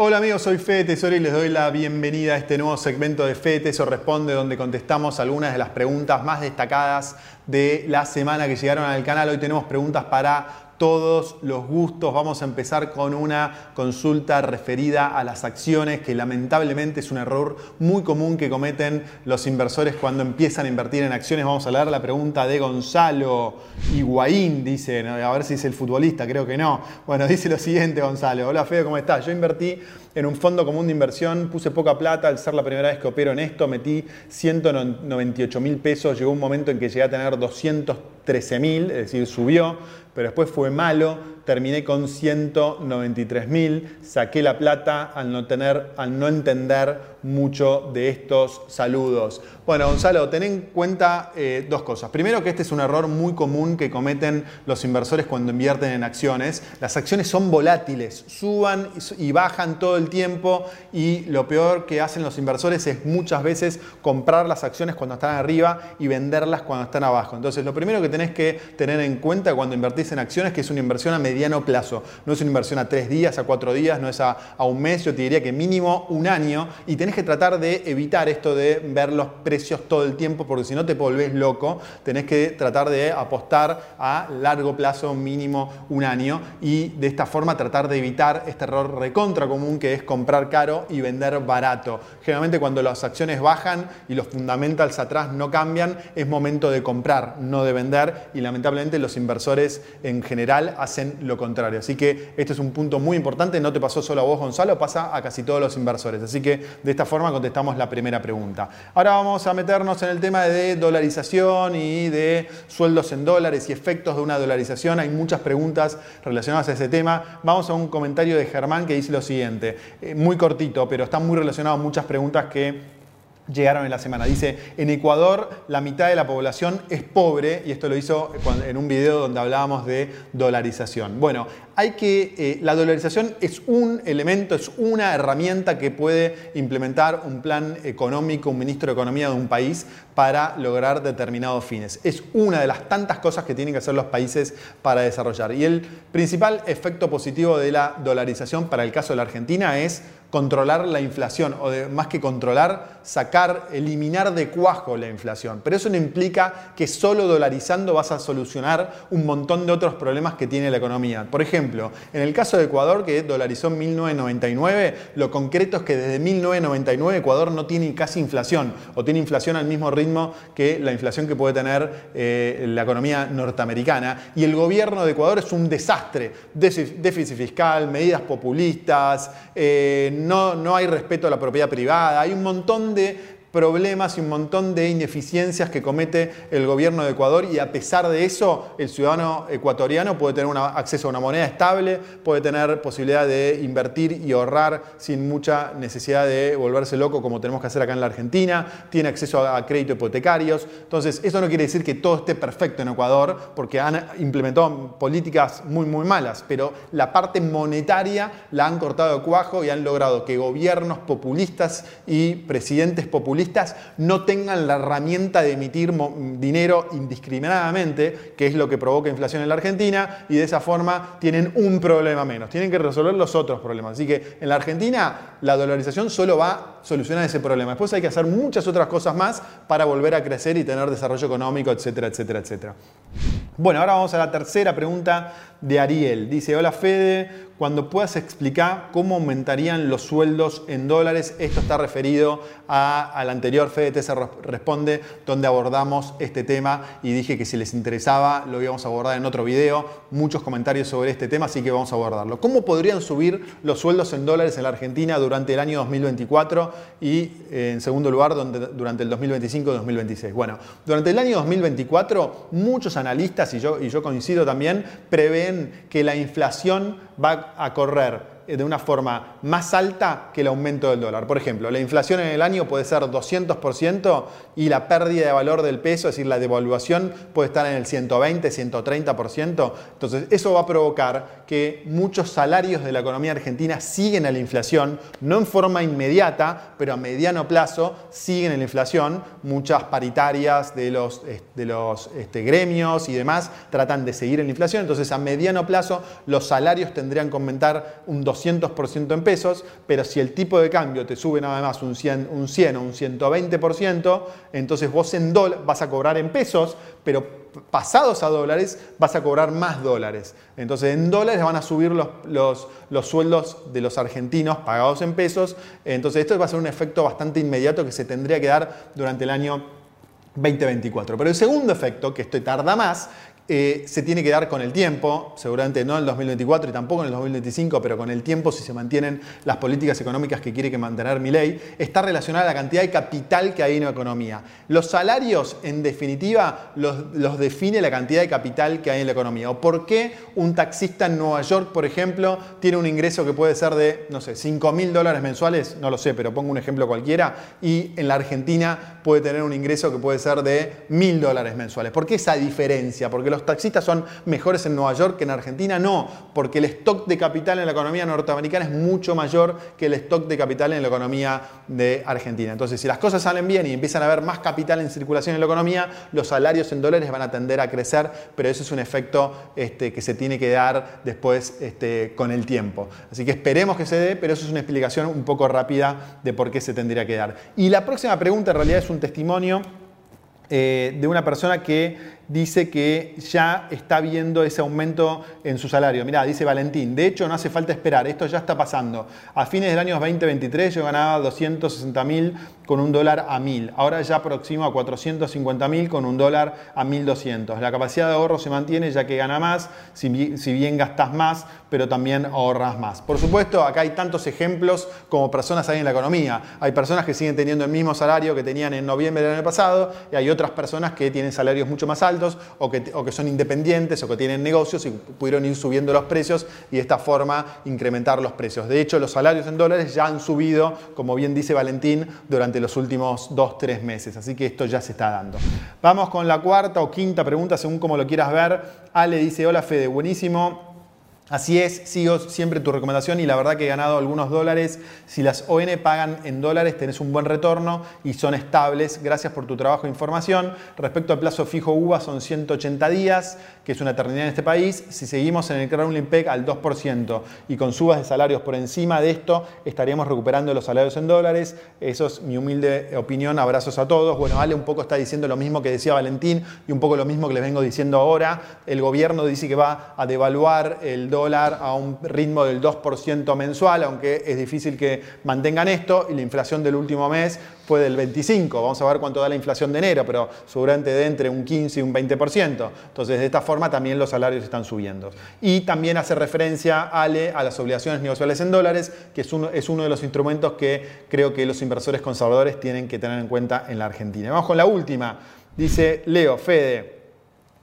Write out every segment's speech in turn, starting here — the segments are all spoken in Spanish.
Hola amigos, soy Fede Tesoro y les doy la bienvenida a este nuevo segmento de Fede Tesoro Responde donde contestamos algunas de las preguntas más destacadas de la semana que llegaron al canal. Hoy tenemos preguntas para todos los gustos. Vamos a empezar con una consulta referida a las acciones, que lamentablemente es un error muy común que cometen los inversores cuando empiezan a invertir en acciones. Vamos a leer la pregunta de Gonzalo Higuaín, dice, a ver si es el futbolista, creo que no. Bueno, dice lo siguiente Gonzalo. Hola Fede, ¿cómo estás? Yo invertí en un fondo común de inversión, puse poca plata, al ser la primera vez que opero en esto, metí 198 mil pesos, llegó un momento en que llegué a tener 213 mil, es decir, subió pero después fue malo, terminé con 193 mil, saqué la plata al no, tener, al no entender mucho de estos saludos. Bueno, Gonzalo, ten en cuenta eh, dos cosas. Primero que este es un error muy común que cometen los inversores cuando invierten en acciones. Las acciones son volátiles, suban y bajan todo el tiempo y lo peor que hacen los inversores es muchas veces comprar las acciones cuando están arriba y venderlas cuando están abajo. Entonces, lo primero que tenés que tener en cuenta cuando invertís en acciones es que es una inversión a mediano plazo. No es una inversión a tres días, a cuatro días, no es a, a un mes, yo te diría que mínimo un año y tenés que tratar de evitar esto de ver los precios todo el tiempo, porque si no te volvés loco, tenés que tratar de apostar a largo plazo, mínimo un año, y de esta forma tratar de evitar este error recontra común que es comprar caro y vender barato. Generalmente cuando las acciones bajan y los fundamentals atrás no cambian, es momento de comprar, no de vender, y lamentablemente los inversores en general hacen lo contrario. Así que este es un punto muy importante, no te pasó solo a vos Gonzalo, pasa a casi todos los inversores. Así que de esta forma contestamos la primera pregunta. Ahora vamos a meternos en el tema de dolarización y de sueldos en dólares y efectos de una dolarización. Hay muchas preguntas relacionadas a ese tema. Vamos a un comentario de Germán que dice lo siguiente, eh, muy cortito, pero está muy relacionado a muchas preguntas que llegaron en la semana. Dice, en Ecuador la mitad de la población es pobre, y esto lo hizo en un video donde hablábamos de dolarización. Bueno, hay que, eh, la dolarización es un elemento, es una herramienta que puede implementar un plan económico, un ministro de Economía de un país para lograr determinados fines. Es una de las tantas cosas que tienen que hacer los países para desarrollar. Y el principal efecto positivo de la dolarización para el caso de la Argentina es controlar la inflación, o más que controlar, sacar, eliminar de cuajo la inflación. Pero eso no implica que solo dolarizando vas a solucionar un montón de otros problemas que tiene la economía. Por ejemplo, en el caso de Ecuador, que dolarizó en 1999, lo concreto es que desde 1999 Ecuador no tiene casi inflación, o tiene inflación al mismo ritmo que la inflación que puede tener eh, la economía norteamericana. Y el gobierno de Ecuador es un desastre, déficit fiscal, medidas populistas, eh, no, no hay respeto a la propiedad privada, hay un montón de problemas y un montón de ineficiencias que comete el gobierno de Ecuador y a pesar de eso el ciudadano ecuatoriano puede tener acceso a una moneda estable, puede tener posibilidad de invertir y ahorrar sin mucha necesidad de volverse loco como tenemos que hacer acá en la Argentina, tiene acceso a, crédito hipotecarios. Entonces, eso no quiere decir que todo esté perfecto en Ecuador porque han implementado políticas muy muy malas, pero la parte monetaria la han cortado de cuajo y han logrado que gobiernos populistas y presidentes populistas no tengan la herramienta de emitir dinero indiscriminadamente, que es lo que provoca inflación en la Argentina, y de esa forma tienen un problema menos. Tienen que resolver los otros problemas. Así que en la Argentina la dolarización solo va a solucionar ese problema. Después hay que hacer muchas otras cosas más para volver a crecer y tener desarrollo económico, etcétera, etcétera, etcétera. Bueno, ahora vamos a la tercera pregunta de Ariel. Dice, hola Fede, cuando puedas explicar cómo aumentarían los sueldos en dólares. Esto está referido al anterior FDT se responde, donde abordamos este tema y dije que si les interesaba lo íbamos a abordar en otro video. Muchos comentarios sobre este tema, así que vamos a abordarlo. ¿Cómo podrían subir los sueldos en dólares en la Argentina durante el año 2024 y, eh, en segundo lugar, durante el 2025-2026? Bueno, durante el año 2024, muchos analistas, y yo, y yo coincido también, prevén que la inflación va a correr de una forma más alta que el aumento del dólar. Por ejemplo, la inflación en el año puede ser 200% y la pérdida de valor del peso, es decir, la devaluación puede estar en el 120, 130%. Entonces, eso va a provocar que muchos salarios de la economía argentina siguen a la inflación, no en forma inmediata, pero a mediano plazo siguen en la inflación. Muchas paritarias de los, de los este, gremios y demás tratan de seguir en la inflación. Entonces, a mediano plazo, los salarios tendrían que aumentar un 200 200% en pesos, pero si el tipo de cambio te sube nada más un 100, un 100 o un 120%, entonces vos en vas a cobrar en pesos, pero pasados a dólares vas a cobrar más dólares. Entonces en dólares van a subir los, los, los, sueldos de los argentinos pagados en pesos. Entonces esto va a ser un efecto bastante inmediato que se tendría que dar durante el año 2024. Pero el segundo efecto, que esto tarda más, eh, se tiene que dar con el tiempo, seguramente no en el 2024 y tampoco en el 2025, pero con el tiempo si se mantienen las políticas económicas que quiere que mantener mi ley, está relacionada a la cantidad de capital que hay en la economía. Los salarios, en definitiva, los, define la cantidad de capital que hay en la economía. ¿O por qué un taxista en Nueva York, por ejemplo, tiene un ingreso que puede ser de, no sé, 5 mil dólares mensuales? No lo sé, pero pongo un ejemplo cualquiera. Y en la Argentina puede tener un ingreso que puede ser de mil dólares mensuales. ¿Por qué esa diferencia? Porque los taxistas son mejores en Nueva York que en Argentina, no, porque el stock de capital en la economía norteamericana es mucho mayor que el stock de capital en la economía de Argentina. Entonces, si las cosas salen bien y empiezan a haber más capital en circulación en la economía, los salarios en dólares van a tender a crecer, pero eso es un efecto este, que se tiene que dar después este, con el tiempo. Así que esperemos que se dé, pero eso es una explicación un poco rápida de por qué se tendría que dar. Y la próxima pregunta en realidad es un testimonio eh, de una persona que dice que ya está viendo ese aumento en su salario. Mirá, dice Valentín, de hecho no hace falta esperar, esto ya está pasando. A fines del año 2023 yo ganaba 260 mil con un dólar a 1000. Ahora ya aproximo a 450 mil con un dólar a 1200. La capacidad de ahorro se mantiene ya que gana más, si, bien gastas más, pero también ahorras más. Por supuesto, acá hay tantos ejemplos como personas hay en la economía. Hay personas que siguen teniendo el mismo salario que tenían en noviembre del año pasado y hay otras personas que tienen salarios mucho más altos o que, o que son independientes o que tienen negocios y pudieron ir subiendo los precios y de esta forma incrementar los precios. De hecho, los salarios en dólares ya han subido, como bien dice Valentín, durante los últimos dos, tres meses. Así que esto ya se está dando. Vamos con la cuarta o quinta pregunta, según como lo quieras ver. Ale dice, hola Fede, buenísimo. Así es, sigo siempre tu recomendación y la verdad que he ganado algunos dólares. Si las ON pagan en dólares, tenés un buen retorno y son estables. Gracias por tu trabajo e información. Respecto al plazo fijo UVA, son 180 días, que es una eternidad en este país. Si seguimos en el Crowley PEC al 2% y con subas de salarios por encima de esto, estaríamos recuperando los salarios en dólares. Eso es mi humilde opinión. Abrazos a todos. Bueno, Ale un poco está diciendo lo mismo que decía Valentín y un poco lo mismo que les vengo diciendo ahora. El gobierno dice que va a devaluar el dólar dólar a un ritmo del 2% mensual, aunque es difícil que mantengan esto, y la inflación del último mes fue del 25%. Vamos a ver cuánto da la inflación de enero, pero seguramente de entre un 15 y un 20%. Entonces, de esta forma también los salarios están subiendo. Y también hace referencia, Ale, a las obligaciones negociables en dólares, que es uno, es uno de los instrumentos que creo que los inversores conservadores tienen que tener en cuenta en la Argentina. Vamos con la última. Dice Leo, Fede,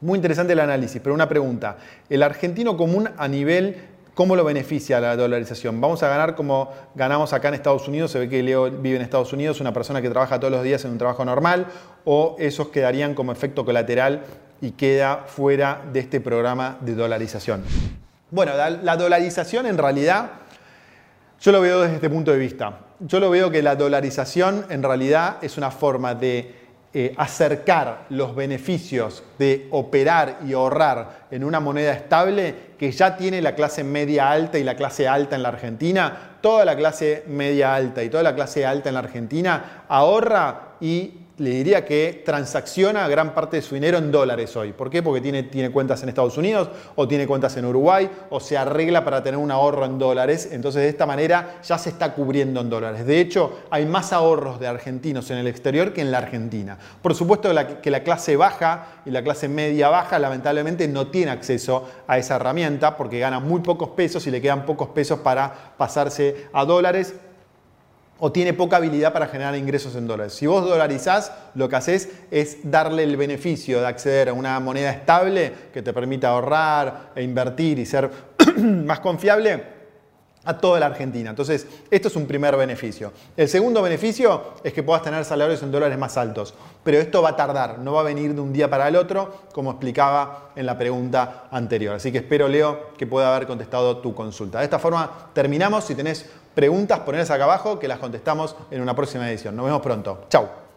muy interesante el análisis, pero una pregunta. ¿El argentino común a nivel, cómo lo beneficia la dolarización? ¿Vamos a ganar como ganamos acá en Estados Unidos? Se ve que Leo vive en Estados Unidos, una persona que trabaja todos los días en un trabajo normal, o esos quedarían como efecto colateral y queda fuera de este programa de dolarización. Bueno, la dolarización en realidad, yo lo veo desde este punto de vista. Yo lo veo que la dolarización en realidad es una forma de eh, acercar los beneficios de operar y ahorrar en una moneda estable que ya tiene la clase media alta y la clase alta en la Argentina, toda la clase media alta y toda la clase alta en la Argentina ahorra y le diría que transacciona gran parte de su dinero en dólares hoy. ¿Por qué? Porque tiene, tiene cuentas en Estados Unidos o tiene cuentas en Uruguay o se arregla para tener un ahorro en dólares. Entonces de esta manera ya se está cubriendo en dólares. De hecho, hay más ahorros de argentinos en el exterior que en la Argentina. Por supuesto que la clase baja y la clase media baja lamentablemente no tiene acceso a esa herramienta porque gana muy pocos pesos y le quedan pocos pesos para pasarse a dólares o tiene poca habilidad para generar ingresos en dólares. Si vos dolarizás, lo que haces es darle el beneficio de acceder a una moneda estable que te permita ahorrar e invertir y ser más confiable a toda la Argentina. Entonces, esto es un primer beneficio. El segundo beneficio es que puedas tener salarios en dólares más altos, pero esto va a tardar, no va a venir de un día para el otro, como explicaba en la pregunta anterior. Así que espero, Leo, que pueda haber contestado tu consulta. De esta forma terminamos. Si tenés preguntas, ponedlas acá abajo que las contestamos en una próxima edición. Nos vemos pronto. Chau.